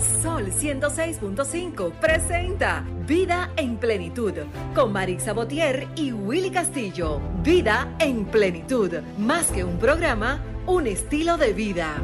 Sol 106.5 presenta Vida en Plenitud con Marix Botier y Willy Castillo. Vida en Plenitud, más que un programa, un estilo de vida.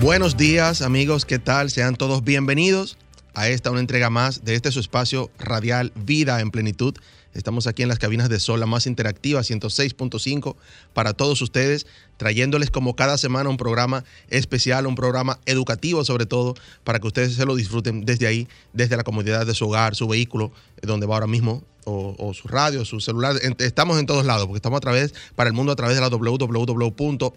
Buenos días amigos, ¿qué tal? Sean todos bienvenidos a esta una entrega más de este su espacio radial Vida en Plenitud. Estamos aquí en las cabinas de Sol, la más interactiva, 106.5, para todos ustedes, trayéndoles como cada semana un programa especial, un programa educativo sobre todo, para que ustedes se lo disfruten desde ahí, desde la comodidad de su hogar, su vehículo, donde va ahora mismo, o, su radio, su celular. Estamos en todos lados, porque estamos a través, para el mundo, a través de la www.solfm.com.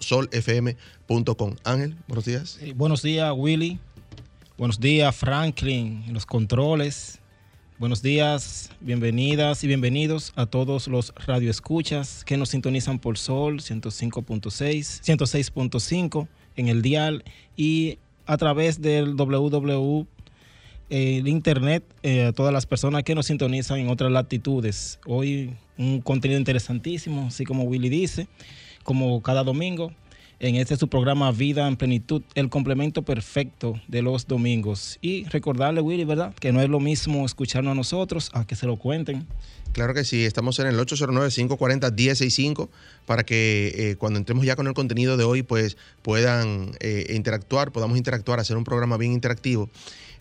Ángel, buenos días. buenos días, Willy. Buenos días, Franklin, los controles. Buenos días, bienvenidas y bienvenidos a todos los radioescuchas que nos sintonizan por Sol 105.6, 106.5 en el dial y a través del www el internet eh, a todas las personas que nos sintonizan en otras latitudes. Hoy un contenido interesantísimo, así como Willy dice, como cada domingo en este su programa Vida en Plenitud, el complemento perfecto de los domingos. Y recordarle, Willy, ¿verdad? Que no es lo mismo escucharnos a nosotros, a que se lo cuenten. Claro que sí, estamos en el 809-540-1065 para que eh, cuando entremos ya con el contenido de hoy, pues puedan eh, interactuar, podamos interactuar, hacer un programa bien interactivo.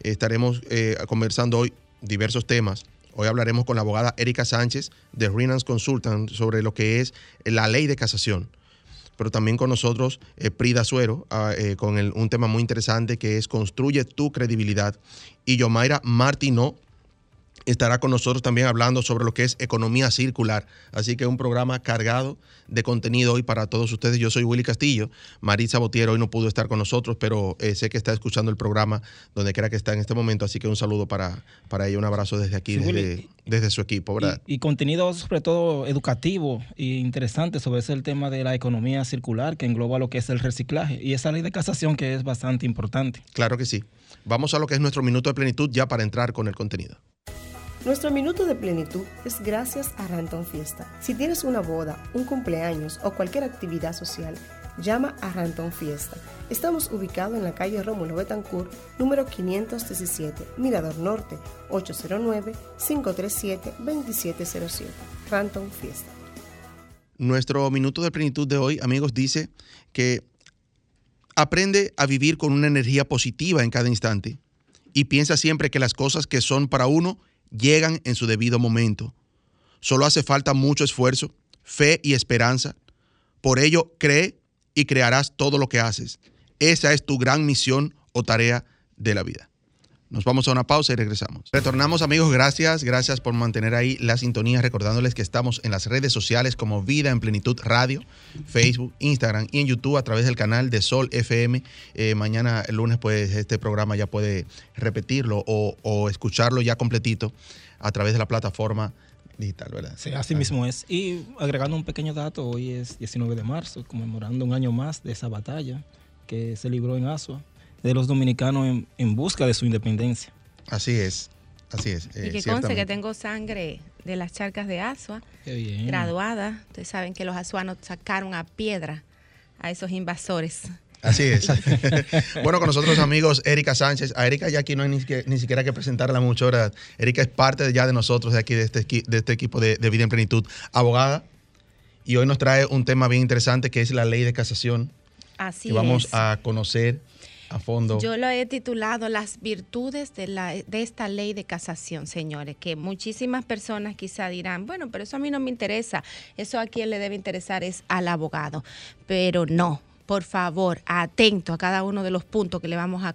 estaremos eh, conversando hoy diversos temas. Hoy hablaremos con la abogada Erika Sánchez de Renans Consultant sobre lo que es la ley de casación pero también con nosotros eh, Prida Suero, ah, eh, con un tema muy interesante que es Construye tu credibilidad. Y Yomaira Martino estará con nosotros también hablando sobre lo que es economía circular. Así que un programa cargado de contenido hoy para todos ustedes. Yo soy Willy Castillo. Marisa Botier hoy no pudo estar con nosotros, pero eh, sé que está escuchando el programa donde quiera que está en este momento. Así que un saludo para, para ella, un abrazo desde aquí, desde, su equipo. ¿verdad? Y, contenido sobre todo educativo e interesante sobre ese el tema de la economía circular que engloba lo que es el reciclaje y esa ley de casación que es bastante importante. Claro que sí. Vamos a lo que es nuestro minuto de plenitud ya para entrar con el contenido. Nuestro minuto de plenitud es gracias a Ranton Fiesta. Si tienes una boda, un cumpleaños o cualquier actividad social, llama a Ranton Fiesta. Estamos ubicados en la calle Rómulo Betancourt, número 517, Mirador Norte, 809-537-2707. Ranton Fiesta. Nuestro minuto de plenitud de hoy, amigos, dice que aprende a vivir con una energía positiva en cada instante y piensa siempre que las cosas que son para uno llegan en su debido momento. Solo hace falta mucho esfuerzo, fe y esperanza. Por ello, cree y crearás todo lo que haces. Esa es tu gran misión o tarea de la vida. Nos vamos a una pausa y regresamos. Retornamos amigos, gracias, gracias por mantener ahí la sintonía, recordándoles que estamos en las redes sociales como Vida en Plenitud Radio, Facebook, Instagram y en YouTube a través del canal de Sol FM. Eh, mañana, el lunes, pues este programa ya puede repetirlo o, escucharlo ya completito a través de la plataforma digital, ¿verdad? Sí, así mismo es. Y agregando un pequeño dato, hoy es 19 de marzo, conmemorando un año más de esa batalla que se libró en Asua de los dominicanos en, busca de su independencia. Así es, así es. y que conste que tengo sangre de las charcas de Asua, graduada. Ustedes saben que los asuanos sacaron a piedra a esos invasores. Así es. bueno, con nosotros amigos Erika Sánchez. A Erika ya aquí no hay ni, siquiera que presentarla mucho. ¿verdad? Erika es parte ya de nosotros, de aquí, de este, de este equipo de, de, Vida en Plenitud. Abogada. Y hoy nos trae un tema bien interesante que es la ley de casación. Así que vamos a conocer fondo. Yo lo he titulado Las virtudes de, la, de esta ley de casación, señores, que muchísimas personas quizá dirán, bueno, pero eso a mí no me interesa, eso a quien le debe interesar es al abogado, pero no, por favor, atento a cada uno de los puntos que le vamos a,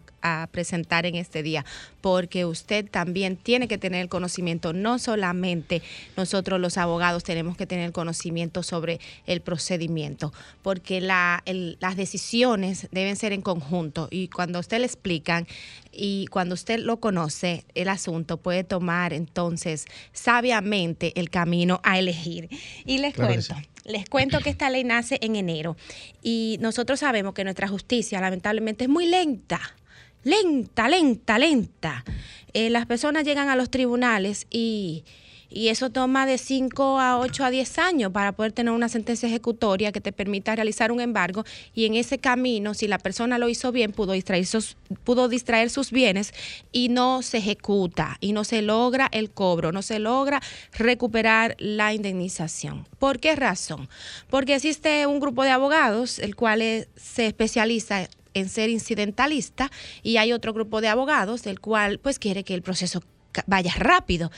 presentar en este día, porque usted también tiene que tener el conocimiento, no solamente nosotros los abogados tenemos que tener el conocimiento sobre el procedimiento, porque las decisiones deben ser en conjunto y cuando usted le explican y cuando usted lo conoce, el asunto puede tomar entonces sabiamente el camino a elegir. Y les cuento. Les cuento que esta ley nace en enero y nosotros sabemos que nuestra justicia lamentablemente es muy lenta, lenta, lenta, lenta. Eh, las personas llegan a los tribunales y, y eso toma de 5 a 8 a 10 años para poder tener una sentencia ejecutoria que te permita realizar un embargo y en ese camino, si la persona lo hizo bien, pudo distraer sus, pudo distraer sus bienes y no se ejecuta y no se logra el cobro, no se logra recuperar la indemnización. ¿Por qué razón? Porque existe un grupo de abogados, el cual se especializa en ser incidentalista y hay otro grupo de abogados, el cual pues quiere que el proceso vaya rápido.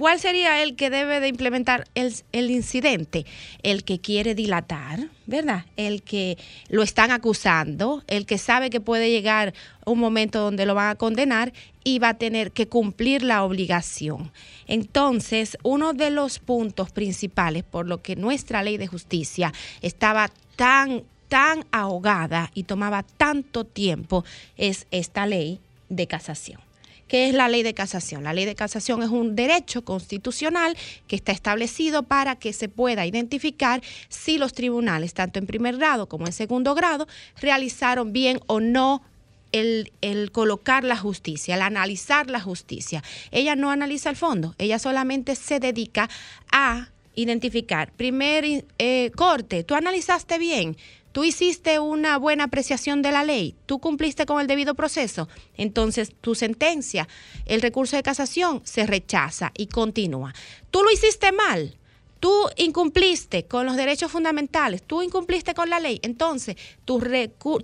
¿Cuál sería el que debe de implementar el, incidente? El que quiere dilatar, ¿verdad? El que lo están acusando, el que sabe que puede llegar un momento donde lo van a condenar y va a tener que cumplir la obligación. Entonces, uno de los puntos principales por lo que nuestra ley de justicia estaba tan tan ahogada y tomaba tanto tiempo es esta ley de casación. ¿Qué es la ley de casación? La ley de casación es un derecho constitucional que está establecido para que se pueda identificar si los tribunales, tanto en primer grado como en segundo grado, realizaron bien o no el, el, colocar la justicia, el analizar la justicia. Ella no analiza el fondo, ella solamente se dedica a identificar. Primer eh, corte, tú analizaste bien, tú hiciste una buena apreciación de la ley, tú cumpliste con el debido proceso, entonces tu sentencia, el recurso de casación se rechaza y continúa. Tú lo hiciste mal, tú incumpliste con los derechos fundamentales, tú incumpliste con la ley, entonces tu,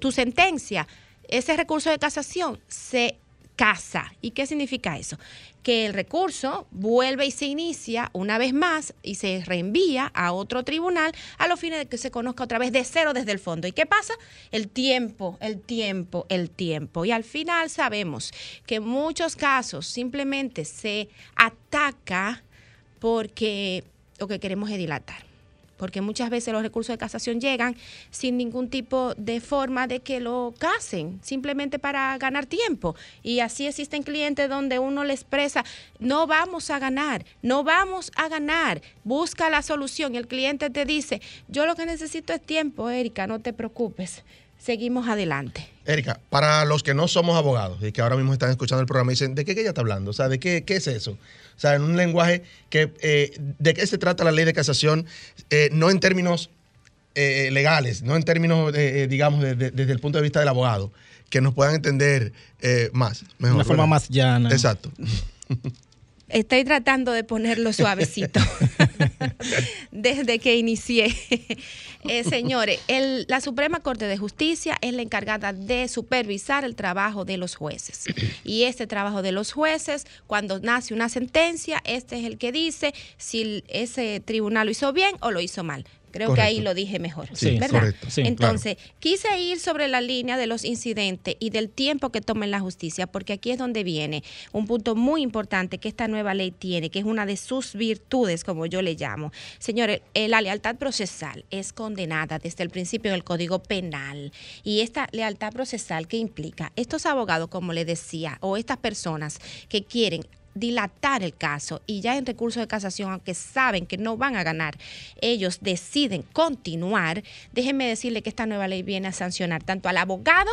tu sentencia, ese recurso de casación se casa. ¿Y qué significa eso? Que el recurso vuelve y se inicia una vez más y se reenvía a otro tribunal a los fines de que se conozca otra vez de cero desde el fondo. ¿Y qué pasa? El tiempo, el tiempo, el tiempo. Y al final sabemos que en muchos casos simplemente se ataca porque lo que queremos es dilatar porque muchas veces los recursos de casación llegan sin ningún tipo de forma de que lo casen, simplemente para ganar tiempo. Y así existen clientes donde uno le expresa, no vamos a ganar, no vamos a ganar, busca la solución. Y el cliente te dice, yo lo que necesito es tiempo, Erika, no te preocupes seguimos adelante. Erika, para los que no somos abogados y que ahora mismo están escuchando el programa y dicen, ¿de qué, ella está hablando? O sea, ¿de qué, qué es eso? O sea, en un lenguaje que, eh, ¿de qué se trata la ley de casación? Eh, no en términos eh, legales, no en términos, digamos, desde el punto de vista del abogado, que nos puedan entender más. De una forma más llana. Exacto. Estoy tratando de ponerlo suavecito desde que inicié. Eh, señores, la Suprema Corte de Justicia es la encargada de supervisar el trabajo de los jueces. Y este trabajo de los jueces, cuando nace una sentencia, este es el que dice si ese tribunal lo hizo bien o lo hizo mal. Creo que ahí lo dije mejor. Sí, ¿verdad? Entonces, quise ir sobre la línea de los incidentes y del tiempo que toma en la justicia, porque aquí es donde viene un punto muy importante que esta nueva ley tiene, que es una de sus virtudes, como yo le llamo. Señores, eh, la lealtad procesal es condenada desde el principio del Código Penal. Y esta lealtad procesal, ¿qué implica? Estos abogados, como le decía, o estas personas que quieren dilatar el caso y ya en recurso de casación, aunque saben que no van a ganar, ellos deciden continuar, déjenme decirle que esta nueva ley viene a sancionar tanto al abogado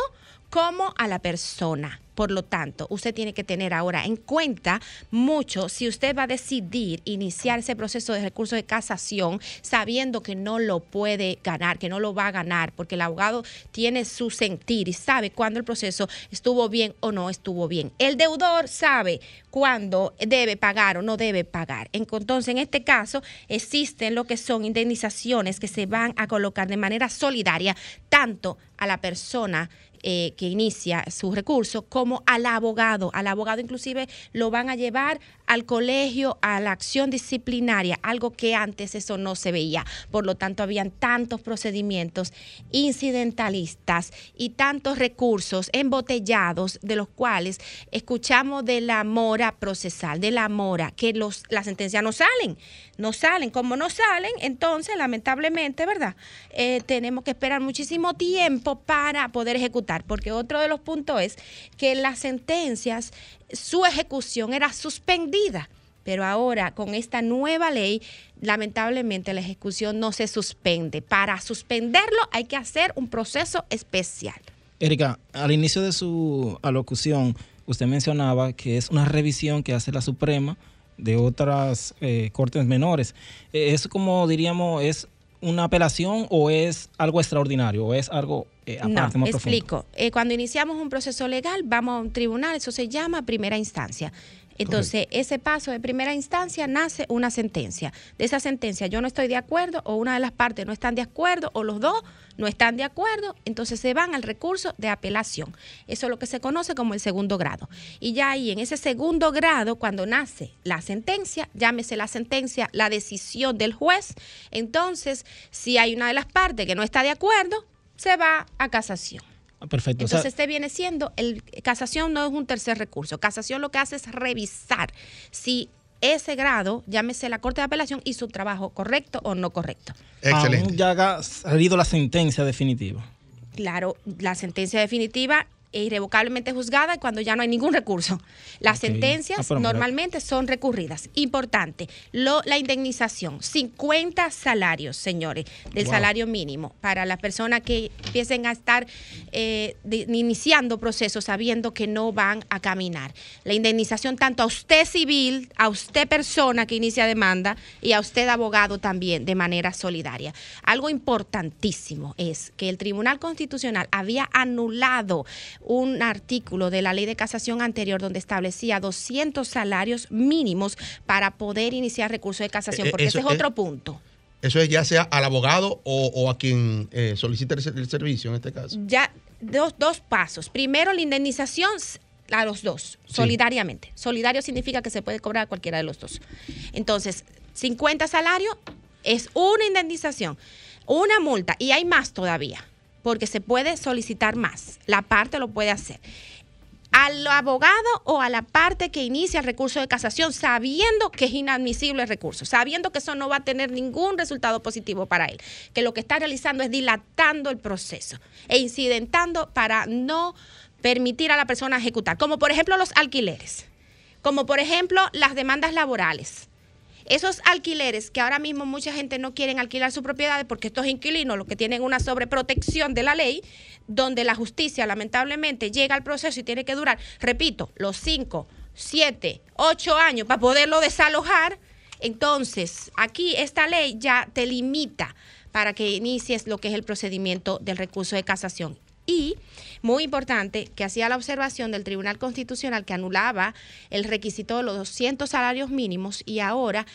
como a la persona. Por lo tanto, usted tiene que tener ahora en cuenta mucho si usted va a decidir iniciar ese proceso de recurso de casación sabiendo que no lo puede ganar, que no lo va a ganar, porque el abogado tiene su sentir y sabe cuándo el proceso estuvo bien o no estuvo bien. El deudor sabe cuándo debe pagar o no debe pagar. Entonces, en este caso, existen lo que son indemnizaciones que se van a colocar de manera solidaria tanto a la persona eh, que inicia su recurso como al abogado. Al abogado inclusive lo van a llevar al colegio, a la acción disciplinaria, algo que antes eso no se veía. Por lo tanto, habían tantos procedimientos incidentalistas y tantos recursos embotellados de los cuales escuchamos de la mora procesal, de la mora, que los, las sentencias no salen, no salen. Como no salen, entonces, lamentablemente, ¿verdad? Eh, tenemos que esperar muchísimo tiempo para poder ejecutar porque otro de los puntos es que las sentencias, su ejecución era suspendida. Pero ahora, con esta nueva ley, lamentablemente la ejecución no se suspende. Para suspenderlo hay que hacer un proceso especial. Erika, al inicio de su alocución, usted mencionaba que es una revisión que hace la Suprema de otras eh, cortes menores. Eh, ¿Es como diríamos, es una apelación o es algo extraordinario o es algo eh, aparte, no, explico. cuando iniciamos un proceso legal, vamos a un tribunal, eso se llama primera instancia. Entonces, ese paso de primera instancia nace una sentencia. De esa sentencia yo no estoy de acuerdo o una de las partes no están de acuerdo o los dos no están de acuerdo, entonces se van al recurso de apelación. Eso es lo que se conoce como el segundo grado. Y ya ahí en ese segundo grado, cuando nace la sentencia, llámese la sentencia, la decisión del juez, entonces si hay una de las partes que no está de acuerdo, se va a casación. Ah, perfecto. Entonces, este viene siendo, el casación no es un tercer recurso. Casación lo que hace es revisar si ese grado, llámese la Corte de Apelación, hizo su trabajo correcto o no correcto. Excelente. ya ha salido la sentencia definitiva. Claro, la sentencia definitiva irrevocablemente juzgada cuando ya no hay ningún recurso. Las sentencias ah, normalmente son recurridas. Importante, lo, la indemnización, 50 salarios, señores, del salario mínimo para las personas que empiecen a estar eh, iniciando procesos sabiendo que no van a caminar. La indemnización tanto a usted civil, a usted persona que inicia demanda y a usted abogado también de manera solidaria. Algo importantísimo es que el Tribunal Constitucional había anulado un artículo de la ley de casación anterior donde establecía 200 salarios mínimos para poder iniciar recurso de casación, eh, porque ese es otro punto. Eso es ya sea al abogado o, a quien eh, solicite el, servicio en este caso. Ya, dos, dos pasos. Primero, la indemnización a los dos, solidariamente. Solidario significa que se puede cobrar a cualquiera de los dos. Entonces, 50 salarios es una indemnización, una multa y hay más todavía porque se puede solicitar más. La parte lo puede hacer. Al abogado o a la parte que inicia el recurso de casación sabiendo que es inadmisible el recurso, sabiendo que eso no va a tener ningún resultado positivo para él, que lo que está realizando es dilatando el proceso e incidentando para no permitir a la persona ejecutar, como por ejemplo los alquileres, como por ejemplo las demandas laborales esos alquileres que ahora mismo mucha gente no quiere alquilar sus propiedades porque estos inquilinos lo que tienen una sobreprotección de la ley, donde la justicia lamentablemente llega al proceso y tiene que durar, repito, los cinco, siete, ocho años para poderlo desalojar. Entonces, aquí esta ley ya te limita para que inicies lo que es el procedimiento del recurso de casación. Y, muy importante, que hacía la observación del Tribunal Constitucional que anulaba el requisito de los 200 salarios mínimos y ahora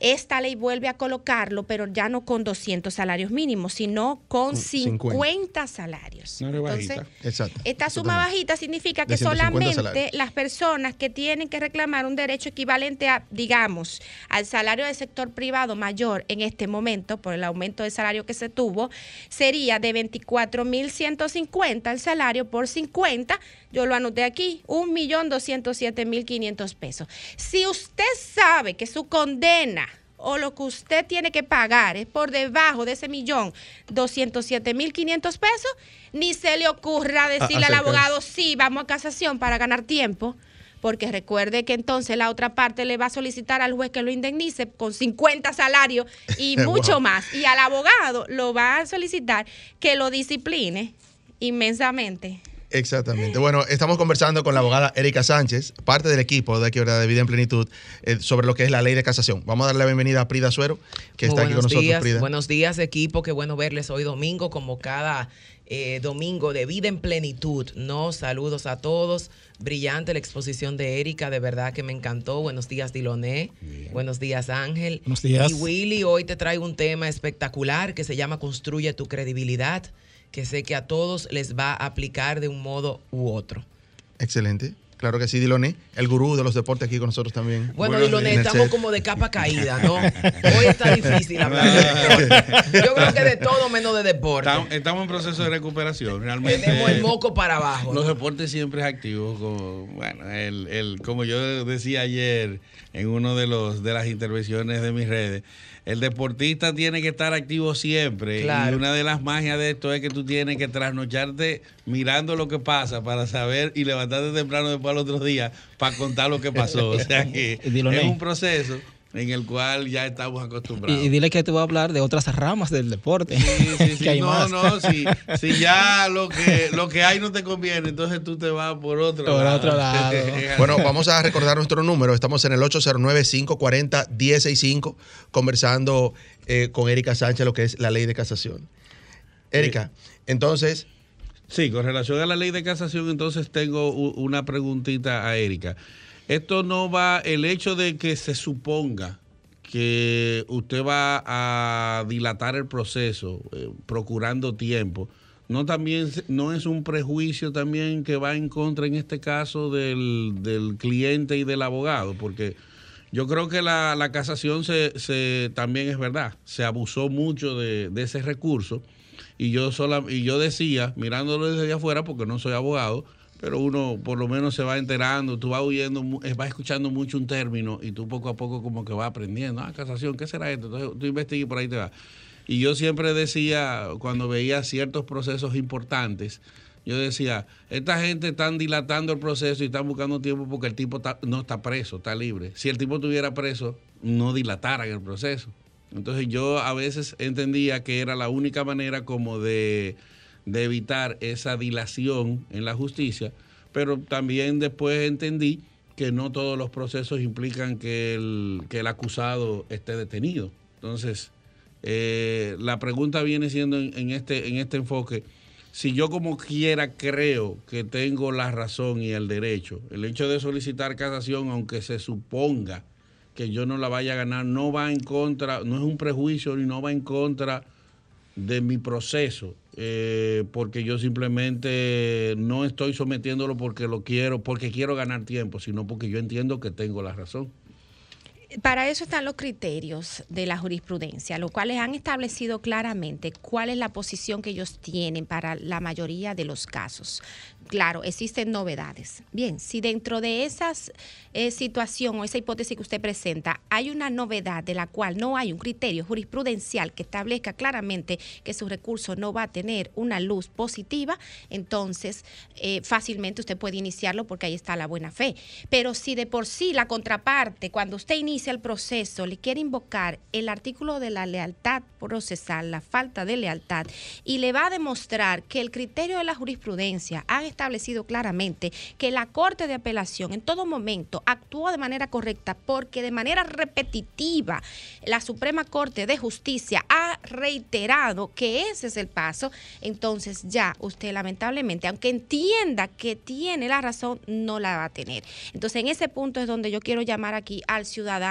esta ley vuelve a colocarlo, pero ya no con 200 salarios mínimos, sino con 50, salarios. Entonces, esta suma bajita significa que solamente las personas que tienen que reclamar un derecho equivalente a, digamos, al salario del sector privado mayor en este momento, por el aumento de salario que se tuvo, sería de 24.150 el salario por 50, yo lo anoté aquí, 1.207.500 pesos. Si usted sabe que su condena o lo que usted tiene que pagar es por debajo de ese millón 207 mil 500 pesos, ni se le ocurra decirle al abogado, sí, vamos a casación para ganar tiempo, porque recuerde que entonces la otra parte le va a solicitar al juez que lo indemnice con 50 salarios y mucho más, y al abogado lo va a solicitar que lo discipline inmensamente. Exactamente. Bueno, estamos conversando con la abogada Erika Sánchez, parte del equipo de aquí, de Vida en Plenitud, eh, sobre lo que es la ley de casación. Vamos a darle la bienvenida a Prida Suero, que está aquí con nosotros. Buenos días, equipo. Qué bueno verles hoy domingo, como cada eh, domingo de Vida en Plenitud. No, saludos a todos. Brillante la exposición de Erika, de verdad que me encantó. Buenos días, Diloné. Buenos días, Ángel. Buenos días. Y Willy, hoy te traigo un tema espectacular que se llama Construye tu credibilidad que sé que a todos les va a aplicar de un modo u otro. Excelente. Claro que sí, Diloné, el gurú de los deportes aquí con nosotros también. Bueno, Diloné, estamos como de capa caída, ¿no? Hoy está difícil hablar de deporte. Yo creo que de todo menos de deporte. Estamos en proceso de recuperación, realmente. Tenemos el moco para abajo. Los deportes siempre activos, como, bueno, el, el, como yo decía ayer en una de, los, de las intervenciones de mis redes, el deportista tiene que estar activo siempre. Y una de las magias de esto es que tú tienes que trasnocharte mirando lo que pasa para saber y levantarte temprano después al otro día para contar lo que pasó. O sea que es un proceso en el cual ya estamos acostumbrados. Y, dile que te voy a hablar de otras ramas del deporte. Sí, sí, sí. no, no, si, si, ya lo que, lo que hay no te conviene, entonces tú te vas por otro por otro lado. bueno, vamos a recordar nuestro número. Estamos en el 809-540-165 conversando eh, con Erika Sánchez lo que es la ley de casación. Erika, entonces... Sí, con relación a la ley de casación, entonces tengo una preguntita a Erika. Esto no va, el hecho de que se suponga que usted va a dilatar el proceso eh, procurando tiempo, no también no es un prejuicio también que va en contra en este caso del, cliente y del abogado, porque yo creo que la, casación se, también es verdad, se abusó mucho de, ese recurso y yo sola, y yo decía, mirándolo desde afuera, porque no soy abogado, pero uno por lo menos se va enterando, tú vas oyendo, eh, vas escuchando mucho un término y tú poco a poco como que vas aprendiendo, ah, casación, ¿qué será esto? Entonces tú investigas y por ahí te vas. Y yo siempre decía, cuando veía ciertos procesos importantes, yo decía, esta gente está dilatando el proceso y están buscando tiempo porque el tipo no está preso, está libre. Si el tipo estuviera preso, no dilataran el proceso. Entonces yo a veces entendía que era la única manera como de de evitar esa dilación en la justicia, pero también después entendí que no todos los procesos implican que el, que el acusado esté detenido. Entonces, eh, la pregunta viene siendo en, este, en este enfoque, si yo como quiera creo que tengo la razón y el derecho, el hecho de solicitar casación, aunque se suponga que yo no la vaya a ganar, no va en contra, no es un prejuicio ni no va en contra de mi proceso, eh, porque yo simplemente no estoy sometiéndolo porque lo quiero, porque quiero ganar tiempo, sino porque yo entiendo que tengo la razón. Para eso están los criterios de la jurisprudencia, los cuales han establecido claramente cuál es la posición que ellos tienen para la mayoría de los casos claro, existen novedades. Bien, si dentro de esa eh, situación o esa hipótesis que usted presenta hay una novedad de la cual no hay un criterio jurisprudencial que establezca claramente que su recurso no va a tener una luz positiva, entonces eh, fácilmente usted puede iniciarlo porque ahí está la buena fe. Pero si de por sí la contraparte, cuando usted inicia el proceso, le quiere invocar el artículo de la lealtad procesal, la falta de lealtad, y le va a demostrar que el criterio de la jurisprudencia ha establecido claramente que la Corte de Apelación en todo momento actuó de manera correcta porque de manera repetitiva la Suprema Corte de Justicia ha reiterado que ese es el paso, entonces ya usted lamentablemente, aunque entienda que tiene la razón, no la va a tener. Entonces en ese punto es donde yo quiero llamar aquí al ciudadano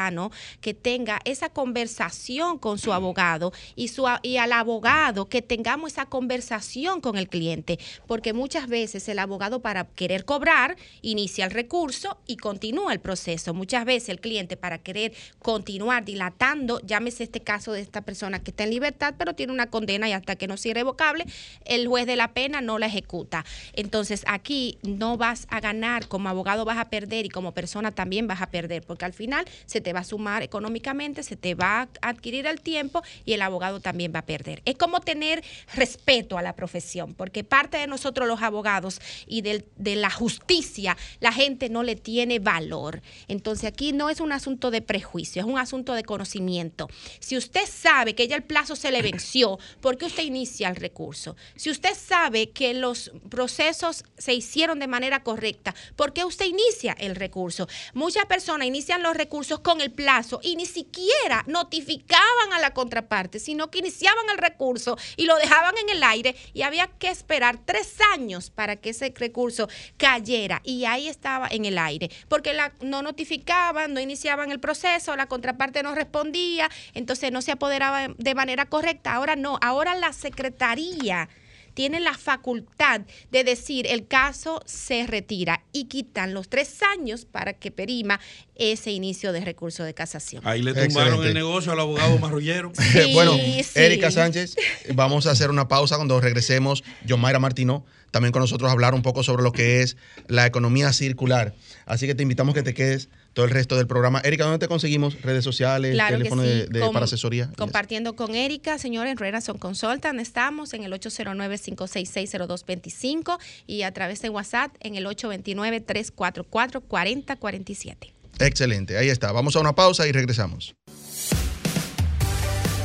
que tenga esa conversación con su abogado y, su, y al abogado que tengamos esa conversación con el cliente, porque muchas veces el abogado para querer cobrar inicia el recurso y continúa el proceso. Muchas veces el cliente para querer continuar dilatando, llámese este caso de esta persona que está en libertad, pero tiene una condena y hasta que no sea irrevocable, el juez de la pena no la ejecuta. Entonces aquí no vas a ganar, como abogado vas a perder y como persona también vas a perder, porque al final se te va a sumar económicamente, se te va a adquirir el tiempo y el abogado también va a perder. Es como tener respeto a la profesión, porque parte de nosotros los abogados y de la justicia, la gente no le tiene valor. Entonces aquí no es un asunto de prejuicio, es un asunto de conocimiento. Si usted sabe que ya el plazo se le venció, ¿por qué usted inicia el recurso? Si usted sabe que los procesos se hicieron de manera correcta, ¿por qué usted inicia el recurso? Muchas personas inician los recursos con el plazo y ni siquiera notificaban a la contraparte, sino que iniciaban el recurso y lo dejaban en el aire y había que esperar tres años para que ese recurso cayera y ahí estaba en el aire, porque la, no notificaban, no iniciaban el proceso, la contraparte no respondía, entonces no se apoderaba de manera correcta. Ahora no, ahora la Secretaría tiene la facultad de decir el caso se retira y quitan los tres años para que perima ese inicio de recurso de casación. Ahí le tumbaron el negocio al abogado marrullero. bueno, Erika Sánchez, vamos a hacer una pausa cuando regresemos. Mayra Martino también con nosotros a hablar un poco sobre lo que es la economía circular. Así que te invitamos que te quedes todo el resto del programa. Erika, ¿dónde te conseguimos? ¿Redes sociales? ¿Teléfono de, para asesoría? Compartiendo con Erika, señores, en son Consultant. Estamos en el 809-566-0225 y a través de WhatsApp en el 829-344-4047. Excelente, ahí está. Vamos a una pausa y regresamos.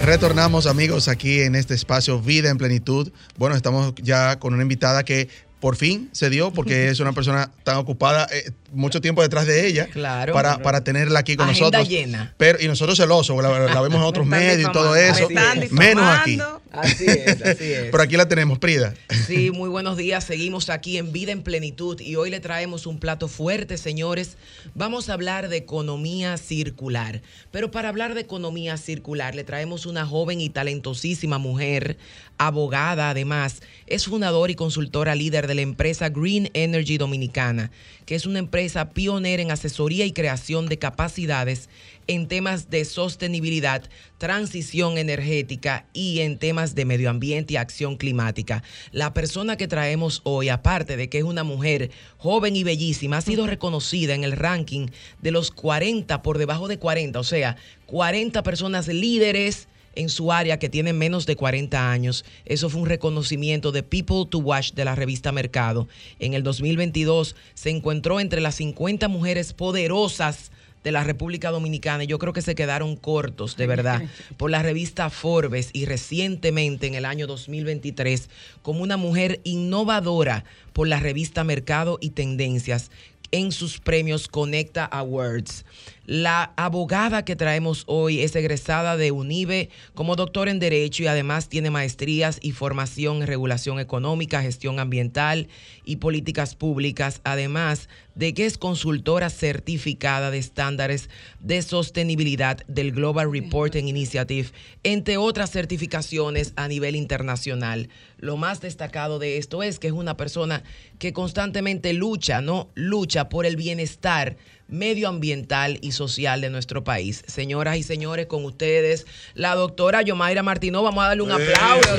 Retornamos amigos aquí en este espacio Vida en Plenitud. Bueno, estamos ya con una invitada que por fin se dio porque es una persona tan ocupada, eh, mucho tiempo detrás de ella claro, para, para tenerla aquí con Agenda nosotros. llena. Pero, y nosotros celosos, la, la vemos en otros medios y todo eso. Menos aquí. Así es, así es. Pero aquí la tenemos, Prida. Sí, muy buenos días. Seguimos aquí en Vida en Plenitud y hoy le traemos un plato fuerte, señores. Vamos a hablar de economía circular. Pero para hablar de economía circular, le traemos una joven y talentosísima mujer, abogada además. Es fundadora y consultora líder de la empresa Green Energy Dominicana, que es una empresa pionera en asesoría y creación de capacidades en temas de sostenibilidad, transición energética y en temas de medio ambiente y acción climática. La persona que traemos hoy, aparte de que es una mujer joven y bellísima, ha sido reconocida en el ranking de los 40 por debajo de 40, o sea, 40 personas líderes en su área que tienen menos de 40 años. Eso fue un reconocimiento de People to Watch de la revista Mercado. En el 2022 se encontró entre las 50 mujeres poderosas de la República Dominicana y yo creo que se quedaron cortos, de verdad, por la revista Forbes y recientemente en el año 2023 como una mujer innovadora por la revista Mercado y Tendencias en sus premios Conecta Awards. La abogada que traemos hoy es egresada de UNIBE como doctor en Derecho y además tiene maestrías y formación en regulación económica, gestión ambiental y políticas públicas, además de que es consultora certificada de estándares de sostenibilidad del Global Reporting Initiative, entre otras certificaciones a nivel internacional. Lo más destacado de esto es que es una persona que constantemente lucha, ¿no? Lucha por el bienestar medioambiental y social de nuestro país. Señoras y señores, con ustedes, la doctora Yomaira Martínez. Vamos a darle un aplauso.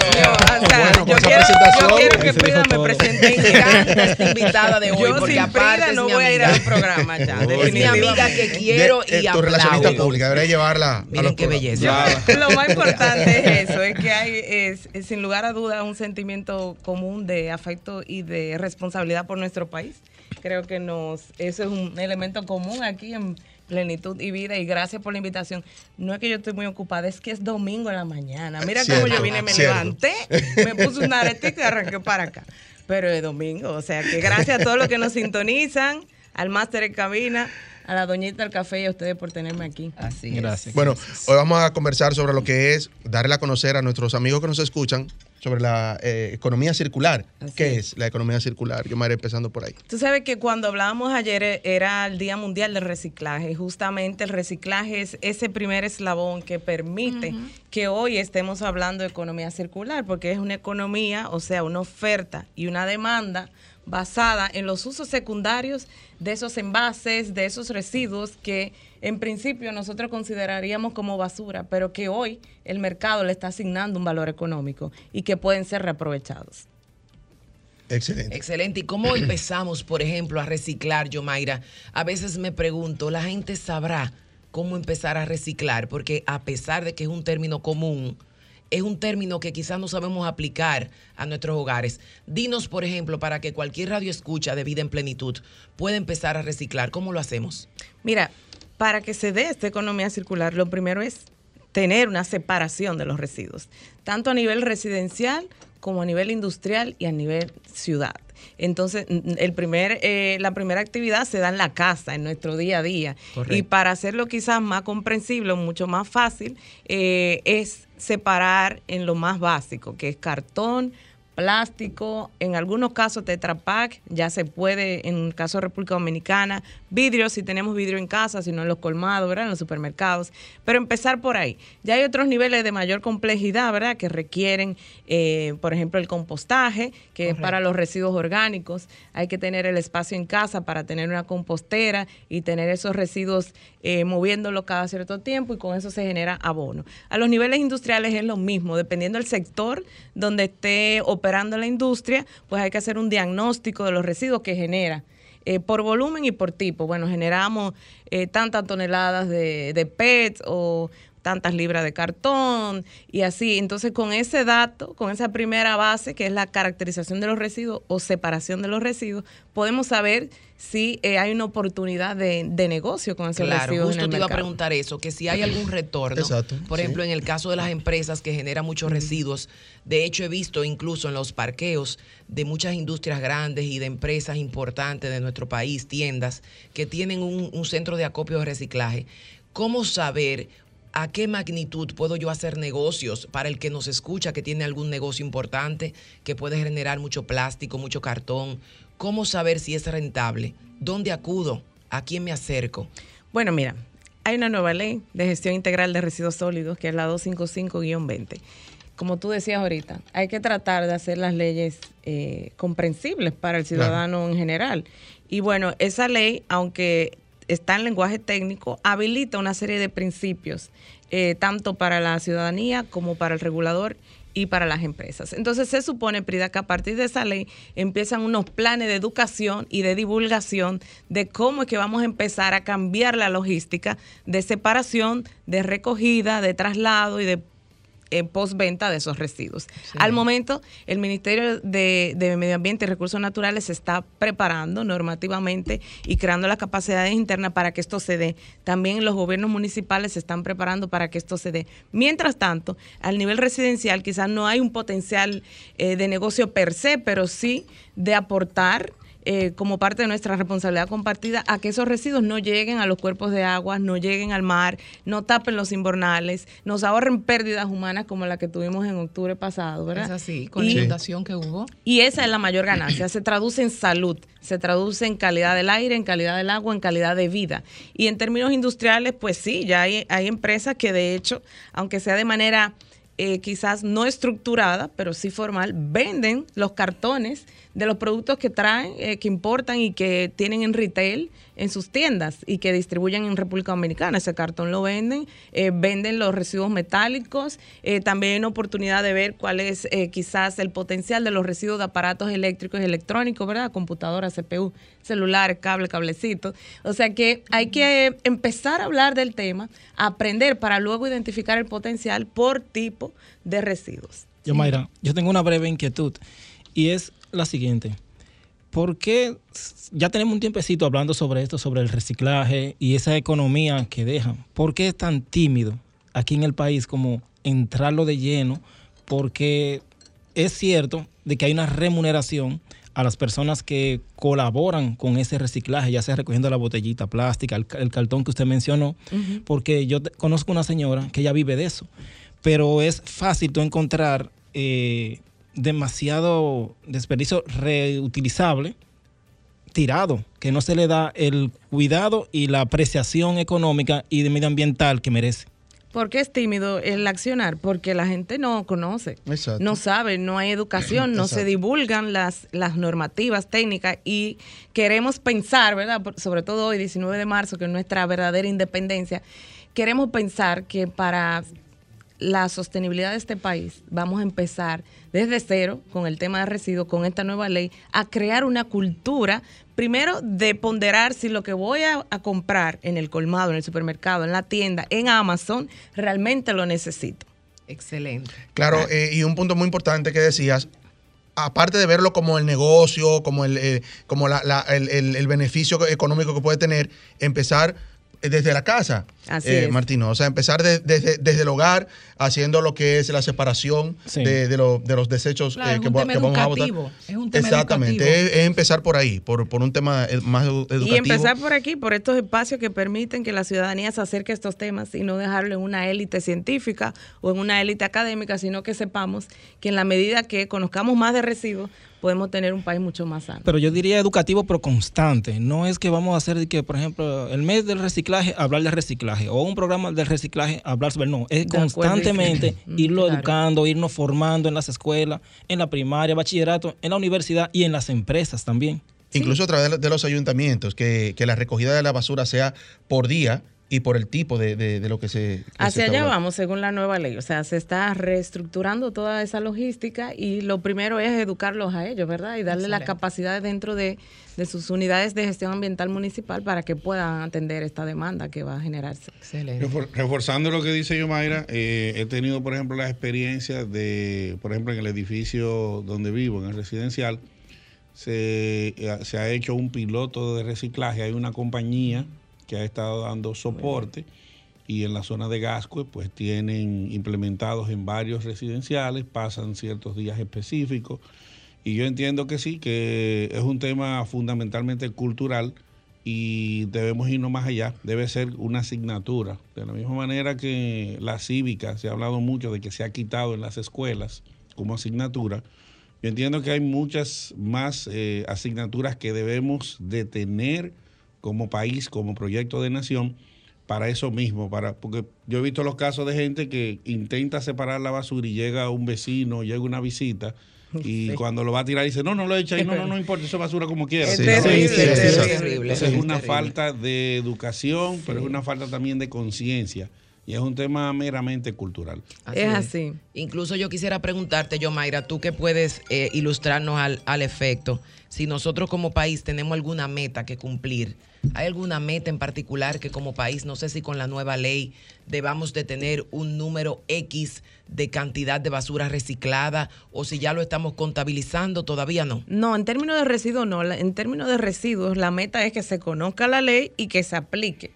yo, quiero, que Prida me presente. Esta invitada de hoy, yo porque sin aparte Prida no es mi voy a ir al programa ya. Es mi amiga que quiero De- eh, y tu relacionista aplaudo. pública, debería llevarla a Miren qué programas. belleza. Lo más importante es eso, es que hay, es, es, sin lugar a dudas, un sentimiento común de afecto y de responsabilidad por nuestro país. Creo que nos, eso es un elemento común aquí en plenitud y vida y gracias por la invitación. No es que yo estoy muy ocupada, es que es domingo en la mañana. Mira cómo yo vine, me cierto. levanté, me puse una aretica y arranqué para acá. Pero es domingo, o sea que gracias a todos los que nos sintonizan, al máster en cabina, a la doñita del café y a ustedes por tenerme aquí. Así es. Gracias. Bueno, hoy vamos a conversar sobre lo que es darle a conocer a nuestros amigos que nos escuchan sobre la eh, economía circular. Así ¿Qué es. es la economía circular? Yo me iré empezando por ahí. Tú sabes que cuando hablábamos ayer eh, era el Día Mundial del Reciclaje. y Justamente el reciclaje es ese primer eslabón que permite que hoy estemos hablando de economía circular, porque es una economía, o sea, una oferta y una demanda basada en los usos secundarios de esos envases, de esos residuos que en principio nosotros consideraríamos como basura, pero que hoy el mercado le está asignando un valor económico y que pueden ser reaprovechados. Excelente. Excelente. ¿Y cómo empezamos, por ejemplo, a reciclar, Yomaira? A veces me pregunto, ¿la gente sabrá cómo empezar a reciclar? Porque a pesar de que es un término común, es un término que quizás no sabemos aplicar a nuestros hogares. Dinos, por ejemplo, para que cualquier radio escucha de vida en plenitud pueda empezar a reciclar. ¿Cómo lo hacemos? Mira, para que se dé esta economía circular, lo primero es tener una separación de los residuos, tanto a nivel residencial como a nivel industrial y a nivel ciudad. Entonces, el primer, eh, la primera actividad se da en la casa, en nuestro día a día. Correcto. Y para hacerlo quizás más comprensible, o mucho más fácil, eh, es separar en lo más básico, que es cartón, plástico, en algunos casos Tetra Pak, ya se puede, en el caso de República Dominicana, vidrio, si tenemos vidrio en casa, si no en los colmados, ¿verdad? En los supermercados. Pero empezar por ahí. Ya hay otros niveles de mayor complejidad, ¿verdad? Que requieren, eh, por ejemplo, el compostaje, que es para los residuos orgánicos. Hay que tener el espacio en casa para tener una compostera y tener esos residuos eh, moviéndolos cada cierto tiempo y con eso se genera abono. A los niveles industriales es lo mismo, dependiendo del sector donde esté operando la industria, pues hay que hacer un diagnóstico de los residuos que genera. eh, por volumen y por tipo. Bueno, generamos eh, tantas toneladas de PET o tantas libras de cartón y así. Entonces, con ese dato, con esa primera base, que es la caracterización de los residuos o separación de los residuos, podemos saber si eh, hay una oportunidad de, negocio con ese claro, residuo. Justo te iba a preguntar eso, que si hay algún retorno. por ejemplo, en el caso de las empresas que generan muchos residuos, de hecho he visto incluso en los parqueos de muchas industrias grandes y de empresas importantes de nuestro país, tiendas, que tienen un, un centro de acopio de reciclaje. ¿Cómo saber a qué magnitud puedo yo hacer negocios para el que nos escucha, que tiene algún negocio importante, que puede generar mucho plástico, mucho cartón? ¿Cómo saber si es rentable? ¿Dónde acudo? ¿A quién me acerco? Bueno, mira, hay una nueva ley de gestión integral de residuos sólidos, que es la 255-20. Como tú decías ahorita, hay que tratar de hacer las leyes eh, comprensibles para el ciudadano en general. Y bueno, esa ley, aunque está en lenguaje técnico, habilita una serie de principios, eh, tanto para la ciudadanía como para el regulador y para las empresas. Entonces se supone, Prida, que a partir de esa ley empiezan unos planes de educación y de divulgación de cómo es que vamos a empezar a cambiar la logística de separación, de recogida, de traslado y de en postventa de esos residuos. Al momento, el Ministerio de, Medio Ambiente y Recursos Naturales se está preparando normativamente y creando las capacidades internas para que esto se dé. También los gobiernos municipales se están preparando para que esto se dé. Mientras tanto, al nivel residencial quizás no hay un potencial eh, de negocio per se, pero sí de aportar eh, como parte de nuestra responsabilidad compartida a que esos residuos no lleguen a los cuerpos de agua, no lleguen al mar, no tapen los inbornales, nos ahorren pérdidas humanas como la que tuvimos en octubre pasado, ¿verdad? Es así, con la inundación que hubo. Y esa es la mayor ganancia, se traduce en salud, se traduce en calidad del aire, en calidad del agua, en calidad de vida. Y en términos industriales, pues sí, ya hay, hay empresas que de hecho, aunque sea de manera eh, quizás no estructurada, pero sí formal, venden los cartones de los productos que traen, eh, que importan y que tienen en retail en sus tiendas y que distribuyen en República Dominicana. Ese cartón lo venden, eh, venden los residuos metálicos, también hay una oportunidad de ver cuál es quizás el potencial de los residuos de aparatos eléctricos y electrónicos, ¿verdad? Computadoras, CPU, celulares, cable, cablecito. O sea que hay que empezar a hablar del tema, aprender para luego identificar el potencial por tipo de residuos. Yo, Mayra, yo tengo una breve inquietud y es la siguiente. ¿Por qué ya tenemos un tiempecito hablando sobre esto, sobre el reciclaje y esa economía que deja? ¿Por qué es tan tímido aquí en el país como entrarlo de lleno? Porque es cierto de que hay una remuneración a las personas que colaboran con ese reciclaje, ya sea recogiendo la botellita plástica, el, cartón que usted mencionó, porque yo conozco una señora que ya vive de eso, pero es fácil tú encontrar eh, demasiado desperdicio reutilizable tirado, que no se le da el cuidado y la apreciación económica y medioambiental que merece. ¿Por qué es tímido el accionar? Porque la gente no conoce, no sabe, no hay educación, no se divulgan las, las normativas técnicas y queremos pensar, ¿verdad? Sobre todo hoy, 19 de marzo, que es nuestra verdadera independencia, queremos pensar que para la sostenibilidad de este país, vamos a empezar desde cero con el tema de residuos, con esta nueva ley, a crear una cultura, primero de ponderar si lo que voy a, comprar en el colmado, en el supermercado, en la tienda, en Amazon, realmente lo necesito. Excelente. Claro, eh, y un punto muy importante que decías, aparte de verlo como el negocio, como el, eh, como el beneficio económico que puede tener, empezar desde la casa, eh, Martino. O sea, empezar desde, el hogar, haciendo lo que es la separación de, de, los desechos eh, que, vamos a votar. Es un tema Exactamente, es, empezar por ahí, por, por un tema eh, más educativo. Y empezar por aquí, por estos espacios que permiten que la ciudadanía se acerque a estos temas y no dejarlo en una élite científica o en una élite académica, sino que sepamos que en la medida que conozcamos más de residuos, podemos tener un país mucho más sano. Pero yo diría educativo, pero constante. No es que vamos a hacer que, por ejemplo, el mes del reciclaje, hablar de reciclaje, o un programa del reciclaje, hablar sobre. No, es constantemente irlo educando, irnos formando en las escuelas, en la primaria, bachillerato, en la universidad y en las empresas también. Incluso a través de los ayuntamientos, que, que la recogida de la basura sea por día y por el tipo de, de, lo que se... Hacia allá vamos, según la nueva ley. O sea, se está reestructurando toda esa logística y lo primero es educarlos a ellos, ¿verdad? Y darle las capacidades dentro de, de, sus unidades de gestión ambiental municipal para que puedan atender esta demanda que va a generarse. Excelente. Reforzando lo que dice Yomaira, eh, he tenido, por ejemplo, la experiencia de, por ejemplo, en el edificio donde vivo, en el residencial, se, eh, se ha hecho un piloto de reciclaje. Hay una compañía que ha estado dando soporte y en la zona de Gascue pues tienen implementados en varios residenciales, pasan ciertos días específicos y yo entiendo que sí, que es un tema fundamentalmente cultural y debemos irnos más allá, debe ser una asignatura, de la misma manera que la cívica, se ha hablado mucho de que se ha quitado en las escuelas como asignatura, yo entiendo que hay muchas más eh, asignaturas que debemos de tener como país, como proyecto de nación, para eso mismo, para, porque yo he visto los casos de gente que intenta separar la basura y llega un vecino, llega una visita, y cuando lo va a tirar dice, no, no lo echa ahí, no, no, no importa, eso basura como quiera. Es terrible, es, una falta de educación, pero es una falta también de conciencia. Y es un tema meramente cultural. es así. Incluso yo quisiera preguntarte, yo, Mayra, tú que puedes eh, ilustrarnos al, al efecto, si nosotros como país tenemos alguna meta que cumplir ¿Hay alguna meta en particular que como país, no sé si con la nueva ley, debamos de tener un número X de cantidad de basura reciclada o si ya lo estamos contabilizando, todavía no? No, en términos de residuos no. En términos de residuos, la meta es que se conozca la ley y que se aplique.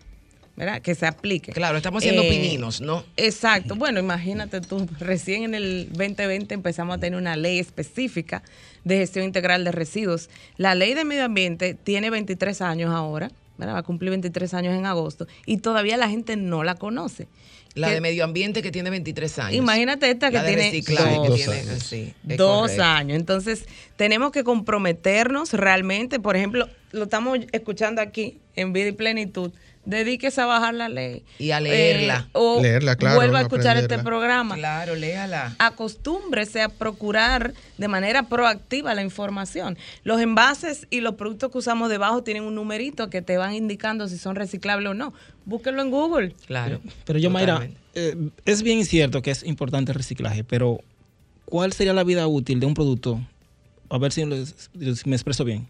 ¿Verdad? Que se aplique. Claro, estamos siendo eh, pininos, ¿no? Exacto. Bueno, imagínate tú, recién en el 2020 empezamos a tener una ley específica de gestión integral de residuos. La ley de medio ambiente tiene 23 años ahora, va a cumplir 23 años en agosto, y todavía la gente no la conoce. La de medio ambiente que tiene 23 años. Imagínate esta que tiene, dos, años. dos años. Entonces, tenemos que comprometernos realmente. Por ejemplo, lo estamos escuchando aquí en Vida y Plenitud dedíquese a bajar la ley. Y a leerla. Eh, o leerla, claro, vuelva a escuchar este programa. Claro, léala. Acostúmbrese a procurar de manera proactiva la información. Los envases y los productos que usamos debajo tienen un numerito que te van indicando si son reciclables o no. Búsquenlo en Google. Claro. Pero yo, Mayra, eh, es bien cierto que es importante el reciclaje, pero ¿cuál sería la vida útil de un producto? A ver si me expreso bien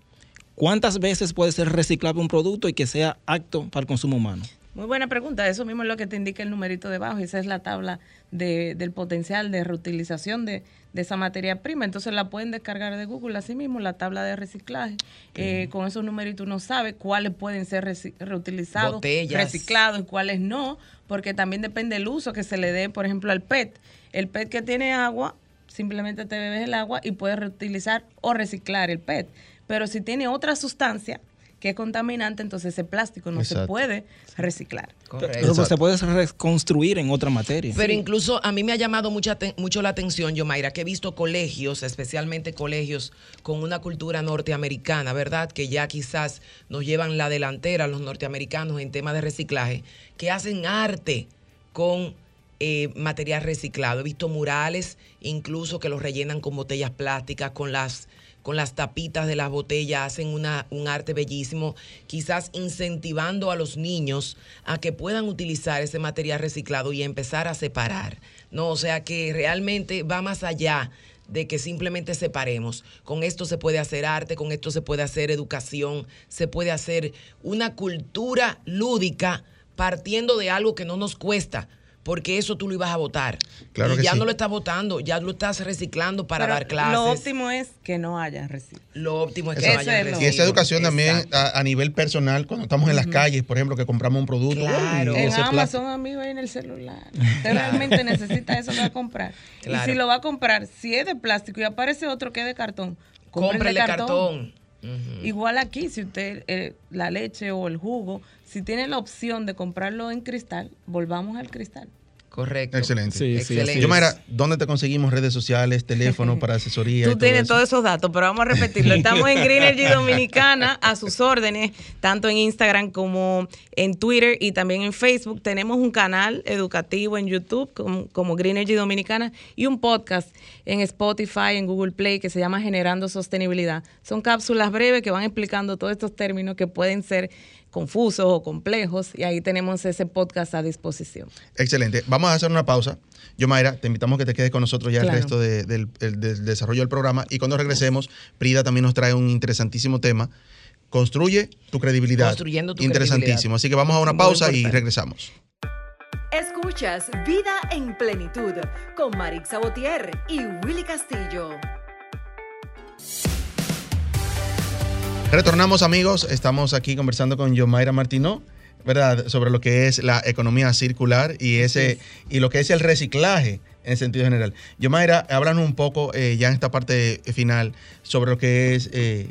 ¿Cuántas veces puede ser reciclable un producto y que sea apto para el consumo humano? Muy buena pregunta. Eso mismo es lo que te indica el numerito debajo. Esa es la tabla del potencial de reutilización de, esa materia prima. Entonces la pueden descargar de Google. Así mismo, la tabla de reciclaje. Eh, con esos numeritos uno sabe cuáles pueden ser reutilizados, reciclados y cuáles no, porque también depende del uso que se le dé, por ejemplo, al PET. El PET que tiene agua, simplemente te bebes el agua y puedes reutilizar o reciclar el PET. Pero si tiene otra sustancia que es contaminante, entonces ese plástico no se puede reciclar. Pero se puede reconstruir en otra materia. Pero incluso a mí me ha llamado mucha mucho la atención, yo Mayra, que he visto colegios, especialmente colegios con una cultura norteamericana, ¿verdad? Que ya quizás nos llevan la delantera los norteamericanos en tema de reciclaje, que hacen arte con eh, material reciclado. He visto murales incluso que los rellenan con botellas plásticas, con las con las tapitas de las botellas, hacen una, un arte bellísimo, quizás incentivando a los niños a que puedan utilizar ese material reciclado y empezar a separar. No, o sea que realmente va más allá de que simplemente separemos. Con esto se puede hacer arte, con esto se puede hacer educación, se puede hacer una cultura lúdica partiendo de algo que no nos cuesta, porque eso tú lo ibas a votar. Claro y ya no lo estás votando, ya lo estás reciclando para dar clases. Lo óptimo es que no haya residuos. Lo óptimo es que no haya residuos. Y esa educación también a, nivel personal, cuando estamos en las calles, por ejemplo, que compramos un producto. Claro. En Amazon, amigo, ahí en el celular. Usted realmente necesita eso para comprar. Y si lo va a comprar, si es de plástico y aparece otro que es de cartón, cómprele cartón. Igual aquí, si usted, eh, la leche o el jugo, si tiene la opción de comprarlo en cristal, volvamos al cristal. Correcto. Excelente. Sí, Excelente. Yo, Mayra, ¿dónde te conseguimos redes sociales, teléfono para asesoría? Tú tienes todos esos datos, pero vamos a repetirlo. Estamos en Greenergy Dominicana a sus órdenes, tanto en Instagram como en Twitter y también en Facebook. Tenemos un canal educativo en YouTube como, como Greenergy Dominicana y un podcast en Spotify, en Google Play que se llama Generando Sostenibilidad. Son cápsulas breves que van explicando todos estos términos que pueden ser confusos o complejos y ahí tenemos ese podcast a disposición. Excelente. Vamos a hacer una pausa. Yo, Mayra, te invitamos a que te quedes con nosotros ya el resto del, desarrollo del programa y cuando regresemos, Prida también nos trae un interesantísimo tema. Construye tu credibilidad. Construyendo tu Interesantísimo. Así que vamos a una pausa y regresamos. Escuchas Vida en Plenitud con Marix Sabotier y Willy Castillo. Retornamos amigos, estamos aquí conversando con Yomaira Martino, ¿verdad? Sobre lo que es la economía circular y ese y lo que es el reciclaje en sentido general. Yomaira, háblanos un poco eh, ya en esta parte final sobre lo que es eh,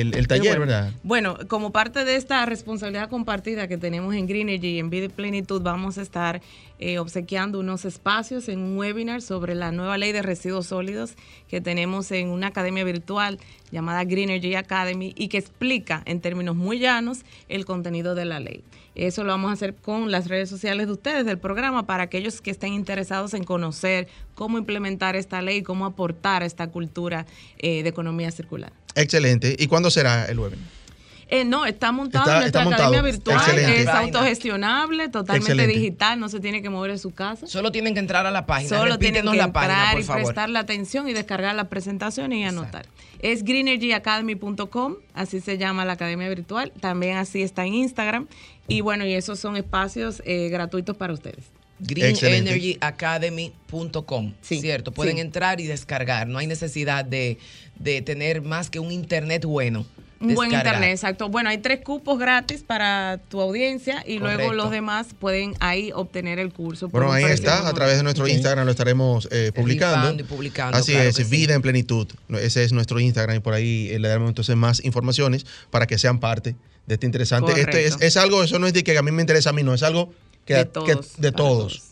el, taller, ¿verdad? Bueno, como parte de esta responsabilidad compartida que tenemos en Greenergy y en Vida Plenitud, vamos a estar eh, obsequiando unos espacios en un webinar sobre la nueva ley de residuos sólidos que tenemos en una academia virtual llamada Greenergy Academy y que explica en términos muy llanos el contenido de la ley. Eso lo vamos a hacer con las redes sociales de ustedes del programa para aquellos que estén interesados en conocer cómo implementar esta ley, cómo aportar a esta cultura eh, de economía circular. Excelente. ¿Y cuándo será el webinar? Eh, no, está montado en nuestra academia virtual, es autogestionable, totalmente digital, no se tiene que mover de su casa. Solo tienen que entrar a la página. Solo tienen que la entrar y prestar la atención y descargar la presentación y anotar. Es greenergyacademy.com, así se llama la academia virtual, también así está en Instagram y bueno, y esos son espacios eh, gratuitos para ustedes greenenergyacademy.com, ¿cierto? Pueden entrar y descargar, no hay necesidad de, de, tener más que un internet bueno. Un buen internet, exacto. Bueno, hay tres cupos gratis para tu audiencia y luego los demás pueden ahí obtener el curso. Bueno, ahí está, a través de nuestro Instagram lo estaremos eh, publicando. Y publicando. Así es, Vida en Plenitud. Ese es nuestro Instagram y por ahí eh, le daremos entonces más informaciones para que sean parte de este interesante. Este es, es, algo, eso no es de que a mí me interesa a mí, no, es algo que de todos. de, todos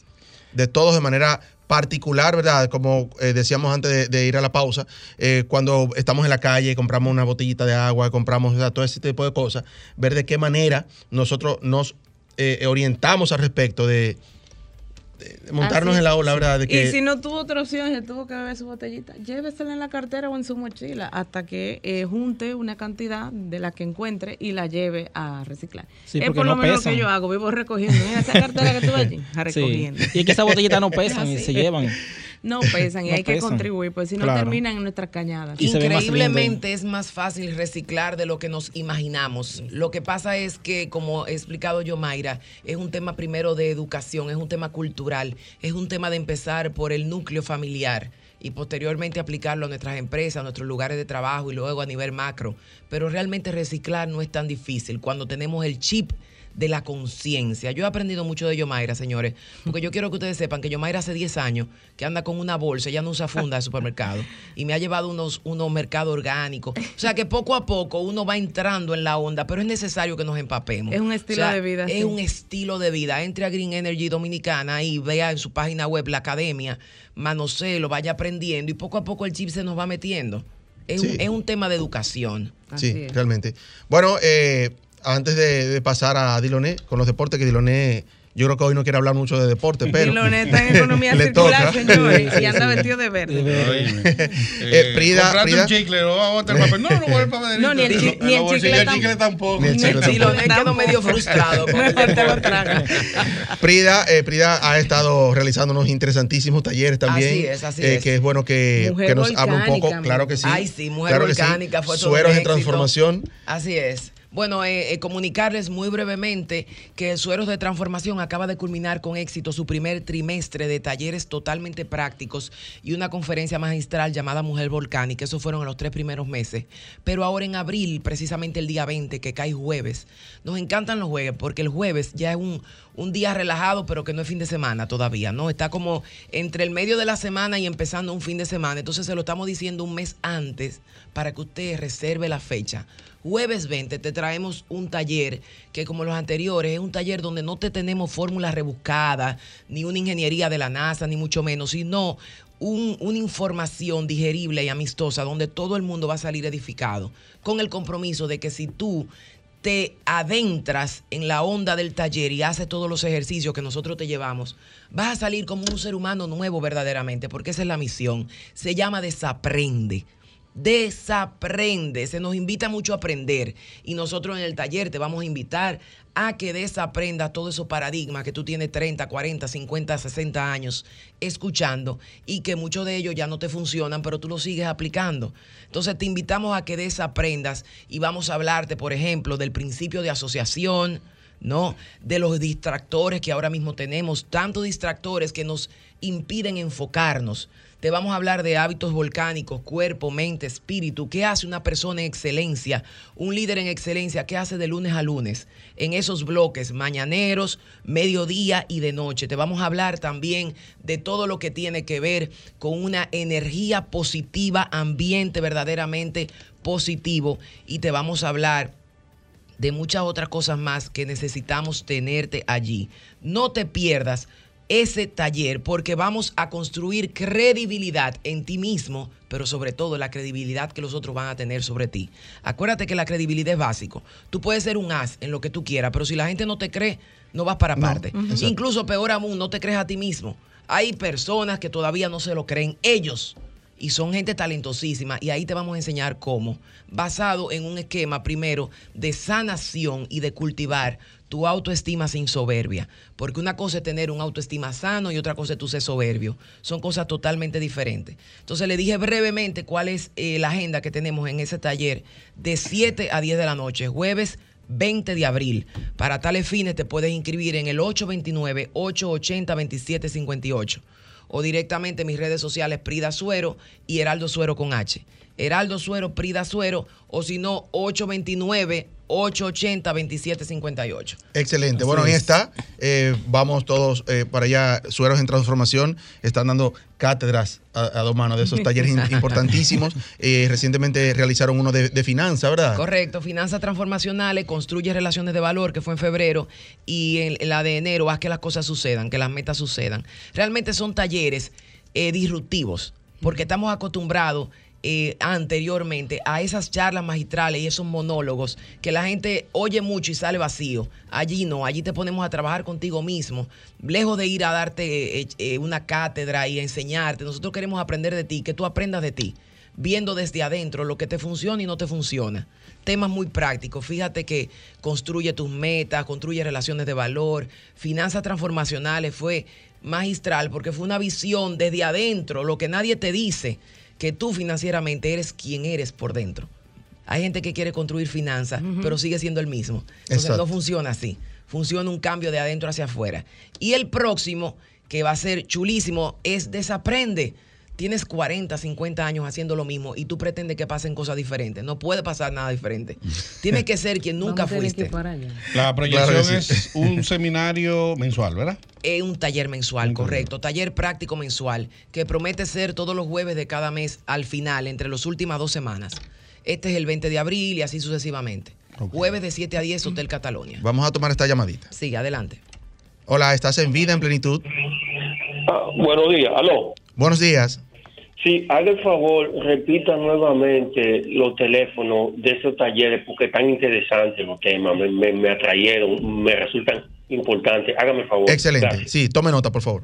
de todos de manera particular, ¿verdad? Como eh, decíamos antes de, ir a la pausa, eh, cuando estamos en la calle, compramos una botellita de agua, compramos todo ese tipo de cosas, ver de qué manera nosotros nos eh, orientamos al respecto de, montarnos en la ola, ¿verdad? De que, y si no tuvo otra opción, se tuvo que beber su botellita, llévesela en la cartera o en su mochila hasta que eh, junte una cantidad de la que encuentre y la lleve a reciclar. es por lo menos lo que yo hago, vivo recogiendo. Mira esa cartera que tuve allí, recogiendo. Y es que esa botellita no pesan y se llevan. No pesan y hay que contribuir, pues si no terminan en nuestras cañadas. Increíblemente es más fácil reciclar de lo que nos imaginamos. Lo que pasa es que, como he explicado yo, Mayra, es un tema primero de educación, es un tema cultural, es un tema de empezar por el núcleo familiar y posteriormente aplicarlo a nuestras empresas, a nuestros lugares de trabajo y luego a nivel macro. Pero realmente reciclar no es tan difícil cuando tenemos el chip de la conciencia. Yo he aprendido mucho de Yomaira, señores, porque yo quiero que ustedes sepan que Yomaira hace 10 años que anda con una bolsa, ella no usa funda de supermercado, y me ha llevado unos, unos mercados orgánicos. O sea que poco a poco uno va entrando en la onda, pero es necesario que nos empapemos. Es un estilo de vida. Es un estilo de vida. Entre a Green Energy Dominicana y vea en su página web la academia, lo vaya aprendiendo y poco a poco el chip se nos va metiendo. Es, un, es un, tema de educación. sí, realmente. Bueno, eh, antes de, pasar a Diloné, con los deportes, que Diloné yo creo que hoy no quiere hablar mucho de deporte, pero. Diloné está en economía circular, señores, y anda vestido de verde. eh, eh, Prida, Prida. un chicle, lo vamos a botar papel. No, no voy el papel. No, ni el, chicle, ni el chicle, tampoco. Ni el chicle Diloné quedó medio frustrado. Prida, eh, Prida ha estado realizando unos interesantísimos talleres también. Así es, así eh, es. Que es bueno que, que nos hable un poco. Claro que sí. Ay, sí, mujer claro volcánica. Sí. Fue todo Sueros en transformación. Así es. Bueno, eh, eh, comunicarles muy brevemente que Sueros de Transformación acaba de culminar con éxito su primer trimestre de talleres totalmente prácticos y una conferencia magistral llamada Mujer Volcánica. Esos fueron en los tres primeros meses. Pero ahora en abril, precisamente el día 20, que cae jueves, nos encantan los jueves porque el jueves ya es un, un día relajado, pero que no es fin de semana todavía, ¿no? Está como entre el medio de la semana y empezando un fin de semana. Entonces se lo estamos diciendo un mes antes para que usted reserve la fecha Jueves 20 te traemos un taller que como los anteriores es un taller donde no te tenemos fórmulas rebuscadas, ni una ingeniería de la NASA, ni mucho menos, sino una información digerible y amistosa donde todo el mundo va a salir edificado, con el compromiso de que si tú te adentras en la onda del taller y haces todos los ejercicios que nosotros te llevamos, vas a salir como un ser humano nuevo verdaderamente, porque esa es la misión. Se llama desaprende desaprende. Se nos invita mucho a aprender y nosotros en el taller te vamos a invitar a que desaprendas todo esos paradigmas que tú tienes 30, 40, 50, 60 años escuchando y que muchos de ellos ya no te funcionan, pero tú los sigues aplicando. Entonces te invitamos a que desaprendas y vamos a hablarte, por ejemplo, del principio de asociación, ¿no? De los distractores que ahora mismo tenemos, tantos distractores que nos impiden enfocarnos. Te vamos a hablar de hábitos volcánicos, cuerpo, mente, espíritu. ¿Qué hace una persona en excelencia? Un líder en excelencia, ¿qué hace de lunes a lunes? En esos bloques mañaneros, mediodía y de noche. Te vamos a hablar también de todo lo que tiene que ver con una energía positiva, ambiente verdaderamente positivo. Y te vamos a hablar de muchas otras cosas más que necesitamos tenerte allí. No te pierdas ese taller porque vamos a construir credibilidad en ti mismo, pero sobre todo la credibilidad que los otros van a tener sobre ti. Acuérdate que la credibilidad es básico. Tú puedes ser un as en lo que tú quieras, pero si la gente no te cree, no vas para parte. Incluso peor aún, no te crees a ti mismo. Hay personas que todavía no se lo creen ellos y son gente talentosísima y ahí te vamos a enseñar cómo, basado en un esquema primero de sanación y de cultivar tu autoestima sin soberbia. Porque una cosa es tener un autoestima sano y otra cosa es tú ser soberbio. Son cosas totalmente diferentes. Entonces le dije brevemente cuál es eh, la agenda que tenemos en ese taller de 7 a 10 de la noche, jueves 20 de abril. Para tales fines te puedes inscribir en el 829-880-2758 o directamente en mis redes sociales Prida Suero y Heraldo Suero con H. Heraldo Suero, Prida Suero, o si no, 829 880-2758. Excelente. bueno, ahí está. Eh, vamos todos eh, para allá. Sueros en Transformación están dando cátedras a, dos manos de esos talleres importantísimos. Eh, recientemente realizaron uno de, de finanzas, ¿verdad? Correcto. Finanzas transformacionales, construye relaciones de valor, que fue en febrero, y en la de enero, haz que las cosas sucedan, que las metas sucedan. Realmente son talleres disruptivos, porque estamos acostumbrados eh, anteriormente a esas charlas magistrales y esos monólogos que la gente oye mucho y sale vacío. Allí no, allí te ponemos a trabajar contigo mismo, lejos de ir a darte eh, eh, una cátedra y enseñarte. Nosotros queremos aprender de ti, que tú aprendas de ti, viendo desde adentro lo que te funciona y no te funciona. Temas muy prácticos. Fíjate que construye tus metas, construye relaciones de valor, finanzas transformacionales fue magistral porque fue una visión desde adentro, lo que nadie te dice que tú financieramente eres quien eres por dentro. Hay gente que quiere construir finanzas, pero sigue siendo el mismo. Entonces no funciona así. Funciona un cambio de adentro hacia afuera. Y el próximo, que va a ser chulísimo, es desaprende. Tienes 40, 50 años haciendo lo mismo y tú pretendes que pasen cosas diferentes. No puede pasar nada diferente. Tienes que ser quien nunca fuiste. La proyección es un seminario mensual, ¿verdad? Es un taller mensual, correcto. Taller práctico mensual que promete ser todos los jueves de cada mes al final, entre las últimas dos semanas. Este es el 20 de abril y así sucesivamente. Jueves de 7 a 10, Hotel Catalonia. Vamos a tomar esta llamadita. Sí, adelante. Hola, ¿estás en vida, en plenitud? Ah, buenos días, aló. Buenos días. Sí, haga el favor, repita nuevamente los teléfonos de esos talleres porque tan interesantes los temas, me, me, me atrayeron, me resultan importantes. Hágame el favor. Excelente. Sí, tome nota, por favor.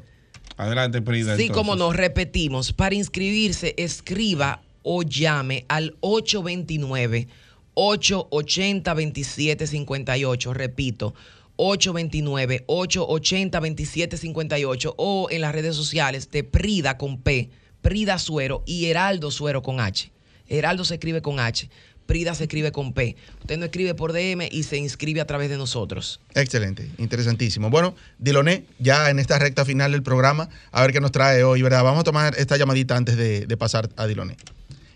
Adelante, Prida. Sí, como nos repetimos, para inscribirse, escriba o llame al 829 880 2758. Repito, 829-880-2758 o en las redes sociales de Prida con P, Prida Suero y Heraldo Suero con H. Heraldo se escribe con H. Prida se escribe con P. Usted no escribe por DM y se inscribe a través de nosotros. Excelente, interesantísimo. Bueno, Diloné, ya en esta recta final del programa, a ver qué nos trae hoy, ¿verdad? Vamos a tomar esta llamadita antes de, de pasar a Diloné.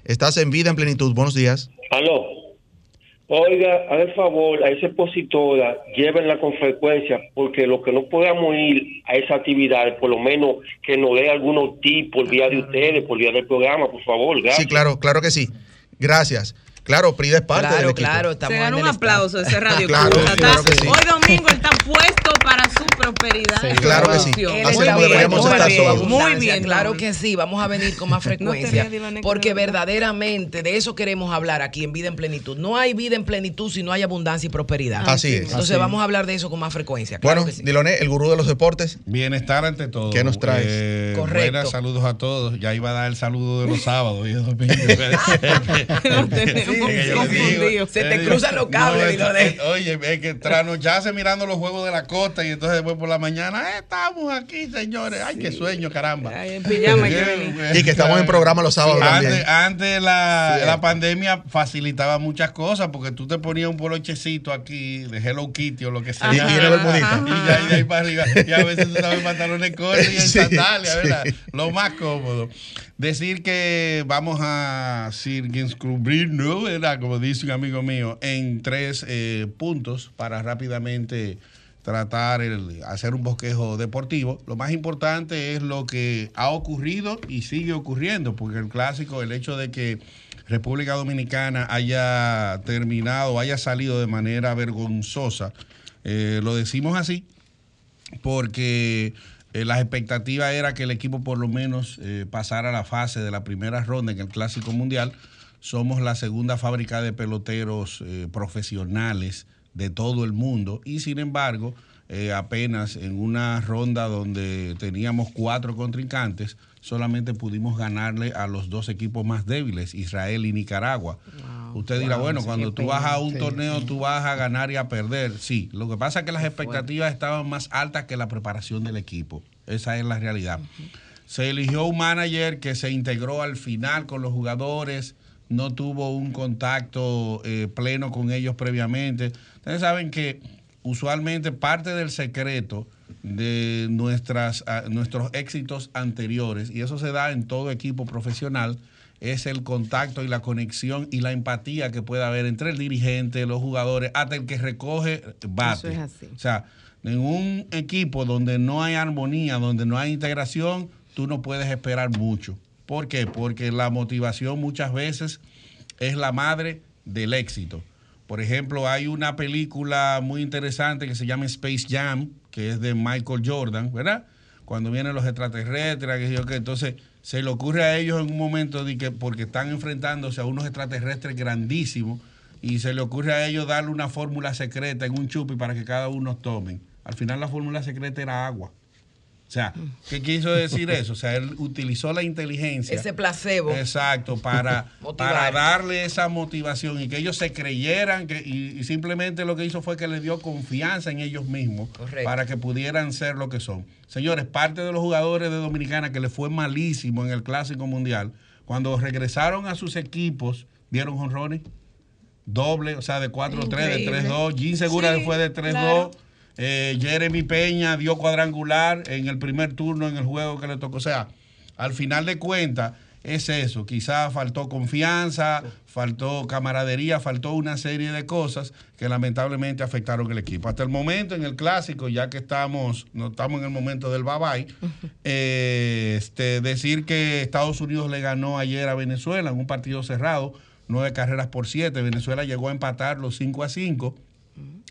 Estás en vida en plenitud. Buenos días. Aló. Oiga, el favor, a esa expositora, llévenla con frecuencia, porque lo que no podamos ir a esa actividad, por lo menos que nos dé algunos tips por vía de ustedes, por vía del programa, por favor. Gracias. Sí, claro, claro que sí. Gracias. Claro, Prida es parte Claro, del equipo. claro, estamos Se ganó en un aplauso ese radio. Claro, Escucha, claro está- que sí. Hoy domingo él está puesto para su prosperidad. Sí. Claro que sí. Así como bien, deberíamos muy estar bien, todos. Muy bien, Claro que sí, vamos a venir con más frecuencia. porque de verdad. verdaderamente de eso queremos hablar aquí en Vida en Plenitud. No hay vida en plenitud si no hay abundancia y prosperidad. Así es. Entonces Así. vamos a hablar de eso con más frecuencia. Claro Bueno, que sí. Diloné, el gurú de los deportes. Bienestar ante todo. ¿Qué nos traes? Eh, Correcto. Buenas, saludos a todos. Ya iba a dar el saludo de los sábados y de. Lo confundido. Se te eh, cruzan los cables, no, Diloné. es- Oye, es que trasnocharse mirando los juegos de la costa y entonces después por la mañana, "Eh, estamos aquí, señores. Ay, qué sueño, caramba. Ay, en pijama hay que venir. Y que estamos en programa los sábados Antes, también. antes la, Sí. la pandemia facilitaba muchas cosas porque tú te ponías un polochecito aquí de Hello Kitty o lo que sea. Y- y. Y ya y de ahí para arriba. Y a veces tú sabes pantalones cortos y en Sí, sandalias, sí. ¿verdad? Lo más cómodo. Decir que vamos a circunscribir, Como dice un amigo mío, en tres eh, puntos para rápidamente tratar el hacer un bosquejo deportivo. Lo más importante es lo que ha ocurrido y sigue ocurriendo, porque el clásico, el hecho de que República Dominicana haya terminado, haya salido de manera vergonzosa, eh, lo decimos así porque eh, las expectativas era que el equipo por lo menos pasara la fase de la primera ronda en el Clásico Mundial. Somos la segunda fábrica de peloteros eh, profesionales de todo el mundo y sin embargo eh, apenas en una ronda donde teníamos cuatro contrincantes solamente pudimos ganarle a los dos equipos más débiles, Israel y Nicaragua. Usted dirá, bueno, cuando tú vas a un torneo tú vas a ganar y a perder. Sí, lo que pasa es que las expectativas estaban más altas que la preparación del equipo. Esa es la realidad. Se eligió un manager que se integró al final con los jugadores, no tuvo un contacto eh, pleno con ellos previamente. Ustedes saben que usualmente parte del secreto de nuestras, ah, nuestros éxitos anteriores, y eso se da en todo equipo profesional, es el contacto y la conexión y la empatía que puede haber entre el dirigente, los jugadores, hasta el que recoge bate. Eso es así. O sea, en un equipo donde no hay armonía, donde no hay integración, tú no puedes esperar mucho. ¿Por qué? Porque la motivación muchas veces es la madre del éxito. Por ejemplo, hay una película muy interesante que se llama Space Jam, que es de Michael Jordan, ¿verdad? Cuando vienen los extraterrestres, que entonces se le ocurre a ellos en un momento de que porque están enfrentándose a unos extraterrestres grandísimos y se le ocurre a ellos darle una fórmula secreta en un chupi para que cada uno tomen. Al final la fórmula secreta era agua. O sea, ¿qué quiso decir eso? O sea, él utilizó la inteligencia. Ese placebo. Exacto, para, para darle esa motivación y que ellos se creyeran que, y, y simplemente lo que hizo fue que les dio confianza en ellos mismos Correcto. para que pudieran ser lo que son. Señores, parte de los jugadores de Dominicana que les fue malísimo en el Clásico Mundial, cuando regresaron a sus equipos, dieron honrones doble, o sea, de 4-3, de Increíble. 3-2. Jim Segura Sí, fue de 3-2. claro. Eh, Jeremy Peña dio cuadrangular en el primer turno en el juego que le tocó. O sea, al final de cuentas es eso. Quizás faltó confianza, faltó camaradería, faltó una serie de cosas que lamentablemente afectaron el equipo. Hasta el momento en el clásico, ya que estamos, no estamos en el momento del bye bye, eh, este, decir que Estados Unidos le ganó ayer a Venezuela en un partido cerrado, nueve carreras por siete. Venezuela llegó a empatar los 5 a 5.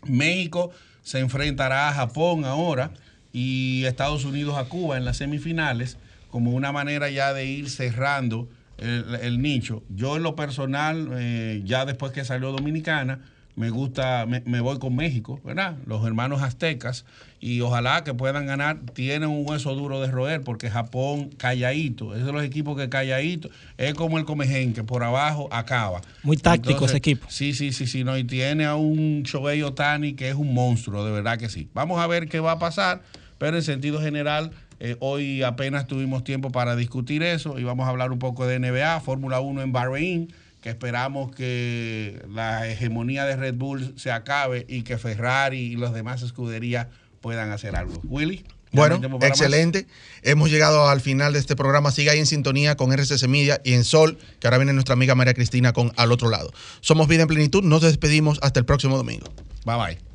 México se enfrentará a Japón ahora y Estados Unidos a Cuba en las semifinales como una manera ya de ir cerrando el, nicho. Yo en lo personal, eh, ya después que salió Dominicana, me gusta, me, me voy con México, ¿verdad? Los hermanos aztecas y ojalá que puedan ganar. Tienen un hueso duro de roer porque Japón calladito, es de los equipos que calladito, es como el Comején que por abajo acaba. Muy táctico ese equipo. Sí, sí, sí, sí, no, y tiene a un Shohei Otani que es un monstruo, de verdad que sí. Vamos a ver qué va a pasar, pero en sentido general, eh, hoy apenas tuvimos tiempo para discutir eso y vamos a hablar un poco de NBA, Fórmula 1 en Bahrein, que esperamos que la hegemonía de Red Bull se acabe y que Ferrari y las demás escuderías puedan hacer algo. Willy. ¿ya no Bueno, más? excelente. Hemos llegado al final de este programa. Siga ahí en sintonía con RCC Media y en Sol, que ahora viene nuestra amiga María Cristina con Al Otro Lado. Somos Vida en Plenitud. Nos despedimos hasta el próximo domingo. Bye bye.